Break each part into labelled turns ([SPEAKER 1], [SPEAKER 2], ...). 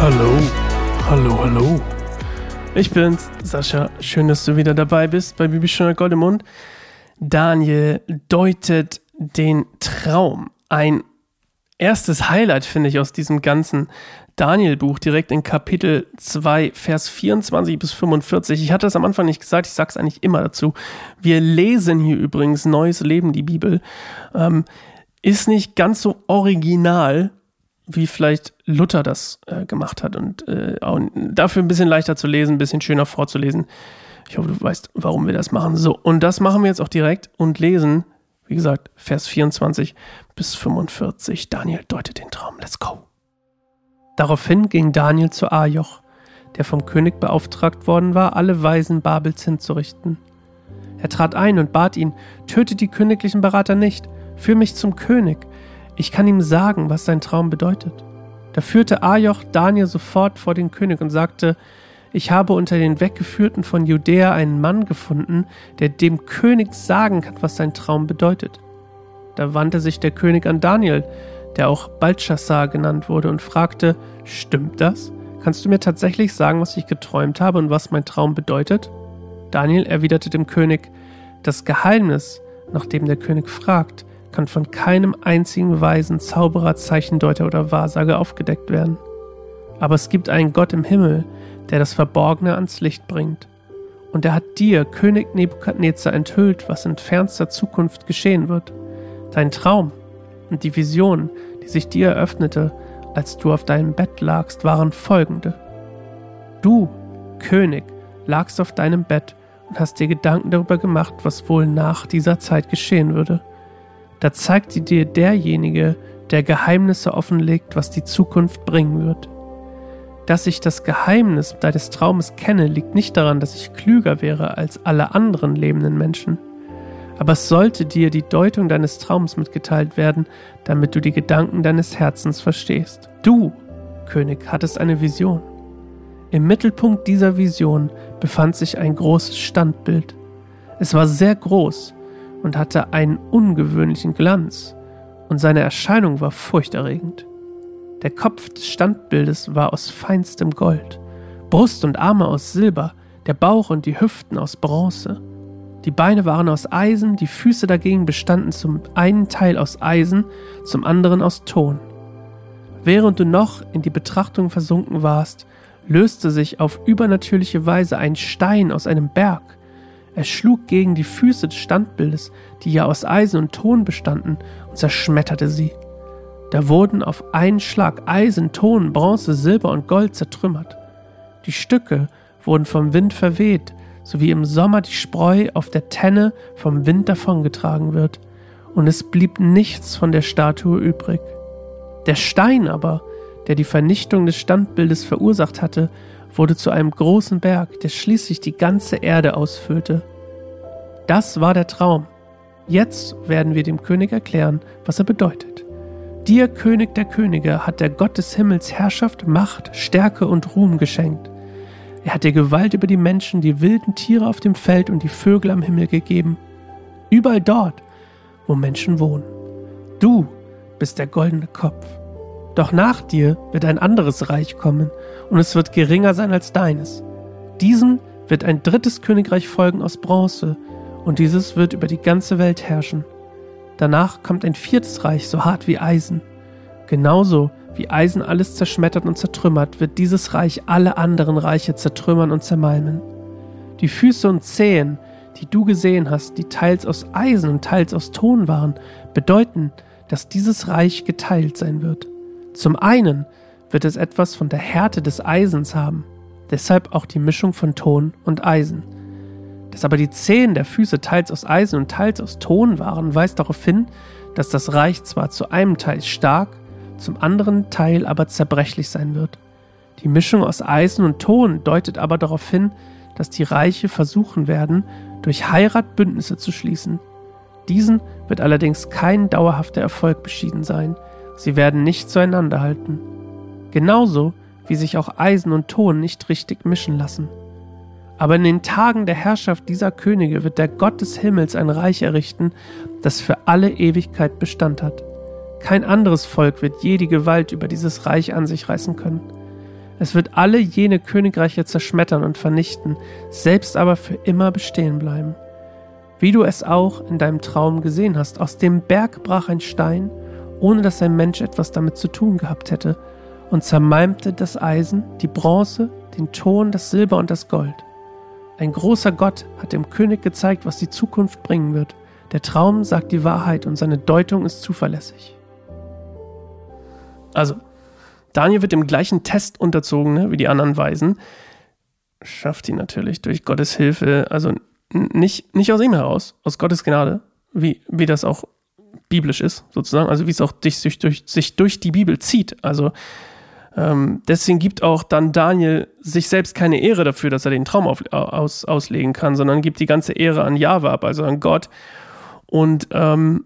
[SPEAKER 1] Hallo, hallo, hallo. Ich bin's, Sascha. Schön, dass du wieder dabei bist bei Bibelstunde Gold im Mund. Daniel deutet den Traum. Ein erstes Highlight, finde ich, aus diesem ganzen Daniel-Buch, direkt in Kapitel 2, Vers 24 bis 45. Ich hatte es am Anfang nicht gesagt, ich sage es eigentlich immer dazu. Wir lesen hier übrigens Neues Leben, die Bibel. Ähm, ist nicht ganz so original, wie vielleicht Luther das äh, gemacht hat und äh, dafür ein bisschen leichter zu lesen, ein bisschen schöner vorzulesen. Ich hoffe, du weißt, warum wir das machen. So, und das machen wir jetzt auch direkt und lesen, wie gesagt, Vers 24 bis 45. Daniel deutet den Traum. Let's go. Daraufhin ging Daniel zu Ajoch, der vom König beauftragt worden war, alle Weisen Babels hinzurichten. Er trat ein und bat ihn, töte die königlichen Berater nicht, führ mich zum König, ich kann ihm sagen, was sein Traum bedeutet. Da führte Ajoch Daniel sofort vor den König und sagte, ich habe unter den Weggeführten von Judäa einen Mann gefunden, der dem König sagen kann, was sein Traum bedeutet. Da wandte sich der König an Daniel, der auch Balthasar genannt wurde, und fragte, stimmt das? Kannst du mir tatsächlich sagen, was ich geträumt habe und was mein Traum bedeutet? Daniel erwiderte dem König, das Geheimnis, nach dem der König fragt, kann von keinem einzigen Weisen, Zauberer, Zeichendeuter oder Wahrsager aufgedeckt werden. Aber es gibt einen Gott im Himmel, der das Verborgene ans Licht bringt. Und er hat dir, König Nebukadnezar, enthüllt, was in fernster Zukunft geschehen wird. Dein Traum und die Vision, die sich dir eröffnete, als du auf deinem Bett lagst, waren folgende. Du, König, lagst auf deinem Bett und hast dir Gedanken darüber gemacht, was wohl nach dieser Zeit geschehen würde. Da zeigt sie dir derjenige, der Geheimnisse offenlegt, was die Zukunft bringen wird. Dass ich das Geheimnis deines Traumes kenne, liegt nicht daran, dass ich klüger wäre als alle anderen lebenden Menschen. Aber es sollte dir die Deutung deines Traums mitgeteilt werden, damit du die Gedanken deines Herzens verstehst. Du, König, hattest eine Vision. Im Mittelpunkt dieser Vision befand sich ein großes Standbild. Es war sehr groß und hatte einen ungewöhnlichen Glanz, und seine Erscheinung war furchterregend. Der Kopf des Standbildes war aus feinstem Gold, Brust und Arme aus Silber, der Bauch und die Hüften aus Bronze. Die Beine waren aus Eisen, die Füße dagegen bestanden zum einen Teil aus Eisen, zum anderen aus Ton. Während du noch in die Betrachtung versunken warst, löste sich auf übernatürliche Weise ein Stein aus einem Berg er schlug gegen die Füße des Standbildes, die ja aus Eisen und Ton bestanden, und zerschmetterte sie. Da wurden auf einen Schlag Eisen, Ton, Bronze, Silber und Gold zertrümmert. Die Stücke wurden vom Wind verweht, so wie im Sommer die Spreu auf der Tenne vom Wind davongetragen wird, und es blieb nichts von der Statue übrig. Der Stein aber, der die Vernichtung des Standbildes verursacht hatte, wurde zu einem großen Berg, der schließlich die ganze Erde ausfüllte. Das war der Traum. Jetzt werden wir dem König erklären, was er bedeutet. Dir, König der Könige, hat der Gott des Himmels Herrschaft, Macht, Stärke und Ruhm geschenkt. Er hat dir Gewalt über die Menschen, die wilden Tiere auf dem Feld und die Vögel am Himmel gegeben. Überall dort, wo Menschen wohnen. Du bist der goldene Kopf. Doch nach dir wird ein anderes Reich kommen, und es wird geringer sein als deines. Diesem wird ein drittes Königreich folgen aus Bronze, und dieses wird über die ganze Welt herrschen. Danach kommt ein viertes Reich, so hart wie Eisen. Genauso wie Eisen alles zerschmettert und zertrümmert, wird dieses Reich alle anderen Reiche zertrümmern und zermalmen. Die Füße und Zehen, die du gesehen hast, die teils aus Eisen und teils aus Ton waren, bedeuten, dass dieses Reich geteilt sein wird. Zum einen wird es etwas von der Härte des Eisens haben, deshalb auch die Mischung von Ton und Eisen. Dass aber die Zehen der Füße teils aus Eisen und teils aus Ton waren, weist darauf hin, dass das Reich zwar zu einem Teil stark, zum anderen Teil aber zerbrechlich sein wird. Die Mischung aus Eisen und Ton deutet aber darauf hin, dass die Reiche versuchen werden, durch Heirat Bündnisse zu schließen. Diesen wird allerdings kein dauerhafter Erfolg beschieden sein, Sie werden nicht zueinander halten. Genauso wie sich auch Eisen und Ton nicht richtig mischen lassen. Aber in den Tagen der Herrschaft dieser Könige wird der Gott des Himmels ein Reich errichten, das für alle Ewigkeit Bestand hat. Kein anderes Volk wird je die Gewalt über dieses Reich an sich reißen können. Es wird alle jene Königreiche zerschmettern und vernichten, selbst aber für immer bestehen bleiben. Wie du es auch in deinem Traum gesehen hast, aus dem Berg brach ein Stein, ohne dass ein Mensch etwas damit zu tun gehabt hätte, und zermalmte das Eisen, die Bronze, den Ton, das Silber und das Gold. Ein großer Gott hat dem König gezeigt, was die Zukunft bringen wird. Der Traum sagt die Wahrheit und seine Deutung ist zuverlässig. Also, Daniel wird dem gleichen Test unterzogen ne, wie die anderen Weisen. Schafft ihn natürlich durch Gottes Hilfe, also nicht, nicht aus ihm heraus, aus Gottes Gnade, wie, wie das auch biblisch ist, sozusagen, also wie es auch dich, sich, durch, sich durch die Bibel zieht. Also ähm, deswegen gibt auch dann Daniel sich selbst keine Ehre dafür, dass er den Traum auf, aus, auslegen kann, sondern gibt die ganze Ehre an Jahwe ab, also an Gott. Und ähm,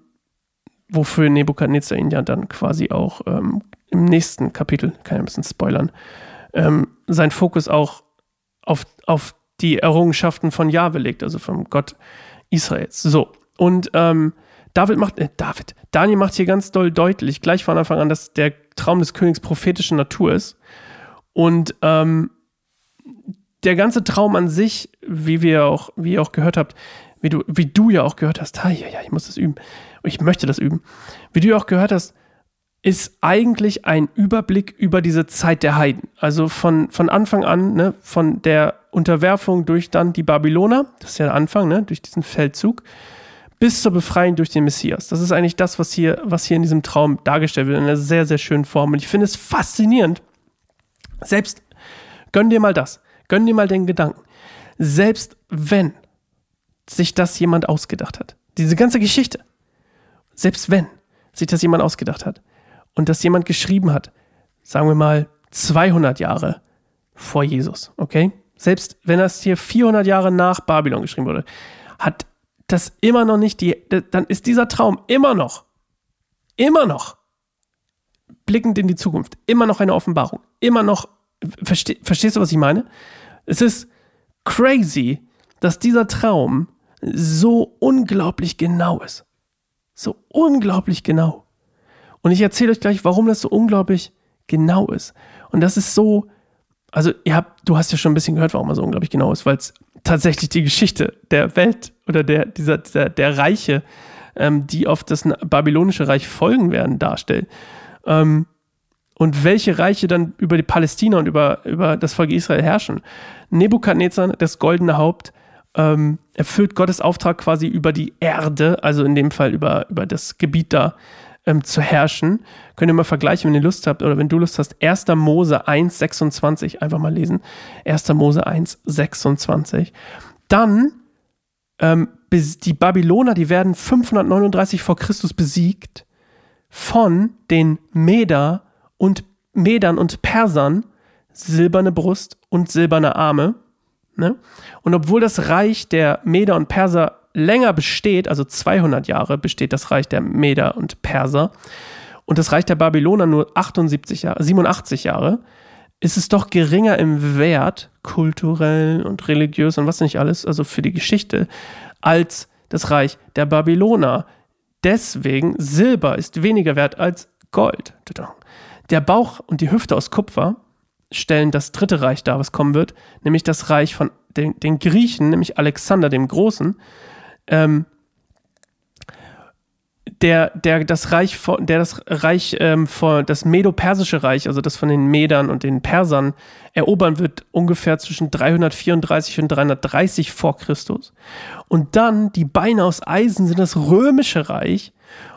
[SPEAKER 1] wofür Nebukadnezar ihn ja dann quasi auch ähm, im nächsten Kapitel, kann ich ein bisschen spoilern, ähm, sein Fokus auch auf, auf die Errungenschaften von Jahwe legt, also vom Gott Israels. So, und ähm, David macht, äh, David, Daniel macht hier ganz doll deutlich, gleich von Anfang an, dass der Traum des Königs prophetischer Natur ist. Und ähm, der ganze Traum an sich, wie wir auch, wie ihr auch gehört habt, wie du, wie du ja auch gehört hast, ja, ja, ich muss das üben. Ich möchte das üben. Wie du ja auch gehört hast, ist eigentlich ein Überblick über diese Zeit der Heiden. Also von, von Anfang an, ne, von der Unterwerfung durch dann die Babyloner, das ist ja der Anfang, ne, durch diesen Feldzug, bis zur Befreiung durch den Messias. Das ist eigentlich das, was hier, was hier in diesem Traum dargestellt wird, in einer sehr, sehr schönen Form. Und ich finde es faszinierend. Selbst, gönn dir mal das, gönn dir mal den Gedanken. Selbst wenn sich das jemand ausgedacht hat, diese ganze Geschichte, selbst wenn sich das jemand ausgedacht hat und das jemand geschrieben hat, sagen wir mal 200 Jahre vor Jesus, okay? Selbst wenn das hier 400 Jahre nach Babylon geschrieben wurde, hat das immer noch nicht die, dann ist dieser Traum immer noch, immer noch blickend in die Zukunft, immer noch eine Offenbarung, immer noch, versteh, verstehst du, was ich meine? Es ist crazy, dass dieser Traum so unglaublich genau ist. So unglaublich genau. Und ich erzähle euch gleich, warum das so unglaublich genau ist. Und das ist so, also ihr habt, du hast ja schon ein bisschen gehört, warum er so unglaublich genau ist, weil es tatsächlich die Geschichte der Welt oder der, dieser, dieser der Reiche, ähm, die auf das babylonische Reich folgen werden, darstellt. Ähm, und welche Reiche dann über die Palästina und über, über das Volk Israel herrschen. Nebukadnezar, das goldene Haupt, ähm, erfüllt Gottes Auftrag quasi über die Erde, also in dem Fall über, über das Gebiet da, ähm, zu herrschen. Könnt ihr mal vergleichen, wenn ihr Lust habt oder wenn du Lust hast. 1. Mose 1, 26, einfach mal lesen. 1. Mose 1, 26. Dann ähm, die Babyloner, die werden 539 vor Christus besiegt von den Meder und Medern und Persern, silberne Brust und silberne Arme. Ne? Und obwohl das Reich der Meder und Perser länger besteht, also 200 Jahre besteht das Reich der Meder und Perser und das Reich der Babyloner nur 78 Jahre, 87 Jahre, ist es doch geringer im Wert, kulturell und religiös und was nicht alles, also für die Geschichte, als das Reich der Babyloner. Deswegen Silber ist weniger wert als Gold. Der Bauch und die Hüfte aus Kupfer stellen das dritte Reich dar, was kommen wird, nämlich das Reich von den, den Griechen, nämlich Alexander dem Großen, ähm, der, der das Reich von, der das Reich ähm, von, das Medo-Persische Reich, also das von den Medern und den Persern, erobern wird ungefähr zwischen 334 und 330 vor Christus. Und dann die Beine aus Eisen sind das Römische Reich.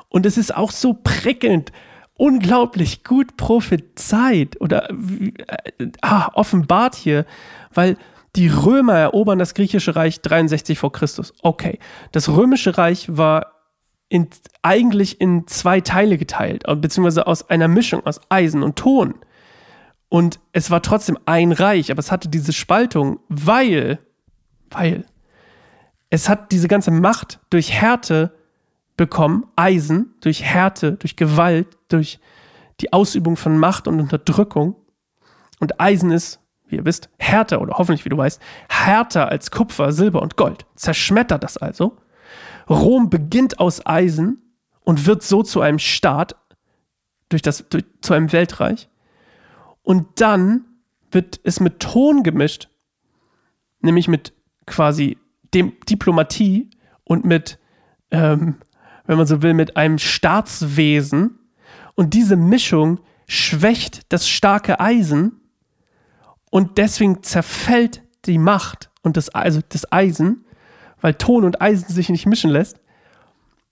[SPEAKER 1] Und es ist auch so prickelnd, unglaublich gut prophezeit oder äh, ah, offenbart hier, weil die Römer erobern das griechische Reich 63 vor Christus. Okay, das römische Reich war in, eigentlich in zwei Teile geteilt, äh, beziehungsweise aus einer Mischung aus Eisen und Ton. Und es war trotzdem ein Reich, aber es hatte diese Spaltung, weil, weil es hat diese ganze Macht durch Härte bekommen, Eisen, durch Härte, durch Gewalt, durch die Ausübung von Macht und Unterdrückung. Und Eisen ist wie ihr wisst, härter oder hoffentlich, wie du weißt, härter als Kupfer, Silber und Gold. Zerschmettert das also. Rom beginnt aus Eisen und wird so zu einem Staat, durch das, durch, zu einem Weltreich. Und dann wird es mit Ton gemischt, nämlich mit quasi dem Diplomatie und mit, ähm, wenn man so will, mit einem Staatswesen. Und diese Mischung schwächt das starke Eisen und deswegen zerfällt die Macht und das, also das Eisen, weil Ton und Eisen sich nicht mischen lässt.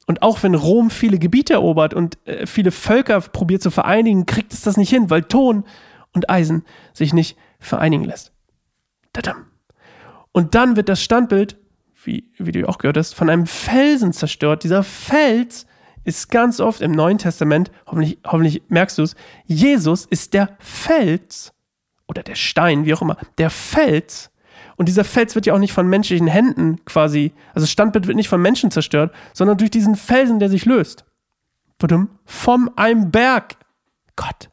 [SPEAKER 1] Und auch wenn Rom viele Gebiete erobert und äh, viele Völker probiert zu vereinigen, kriegt es das nicht hin, weil Ton und Eisen sich nicht vereinigen lässt. Tadam. Und dann wird das Standbild, wie, wie du auch gehört hast, von einem Felsen zerstört. Dieser Fels ist ganz oft im Neuen Testament, hoffentlich, hoffentlich merkst du es, Jesus ist der Fels oder der Stein, wie auch immer, der Fels. Und dieser Fels wird ja auch nicht von menschlichen Händen quasi, also das Standbild wird nicht von Menschen zerstört, sondern durch diesen Felsen, der sich löst. Vom einem Berg. Gott.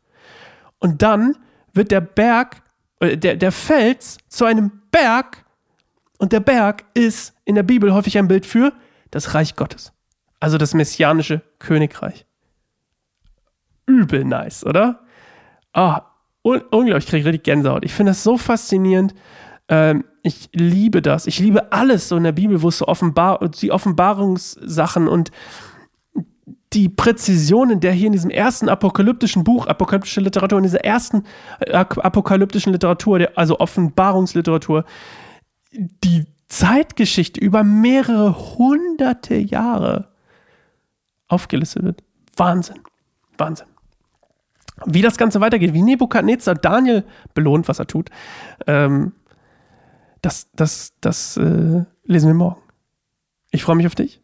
[SPEAKER 1] Und dann wird der Berg, äh, der, der Fels zu einem Berg und der Berg ist in der Bibel häufig ein Bild für das Reich Gottes. Also das messianische Königreich. Übel nice, oder? Ah, un unglaublich, ich kriege richtig Gänsehaut. Ich finde das so faszinierend. Ähm, ich liebe das. Ich liebe alles so in der Bibel, wo es so offenbar, die Offenbarungssachen und die Präzision, in der hier in diesem ersten apokalyptischen Buch, apokalyptische Literatur, in dieser ersten äh, apokalyptischen Literatur, also Offenbarungsliteratur, die Zeitgeschichte über mehrere hunderte Jahre aufgelistet wird. Wahnsinn. Wahnsinn. Wie das Ganze weitergeht, wie Nebukadnezar Daniel belohnt, was er tut, ähm, das, das, das äh, lesen wir morgen. Ich freue mich auf dich.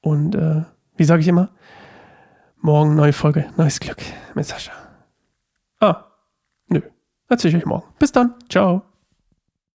[SPEAKER 1] Und äh, wie sage ich immer, morgen neue Folge, neues Glück mit Sascha. Ah, nö, erzähle ich euch morgen. Bis dann, ciao.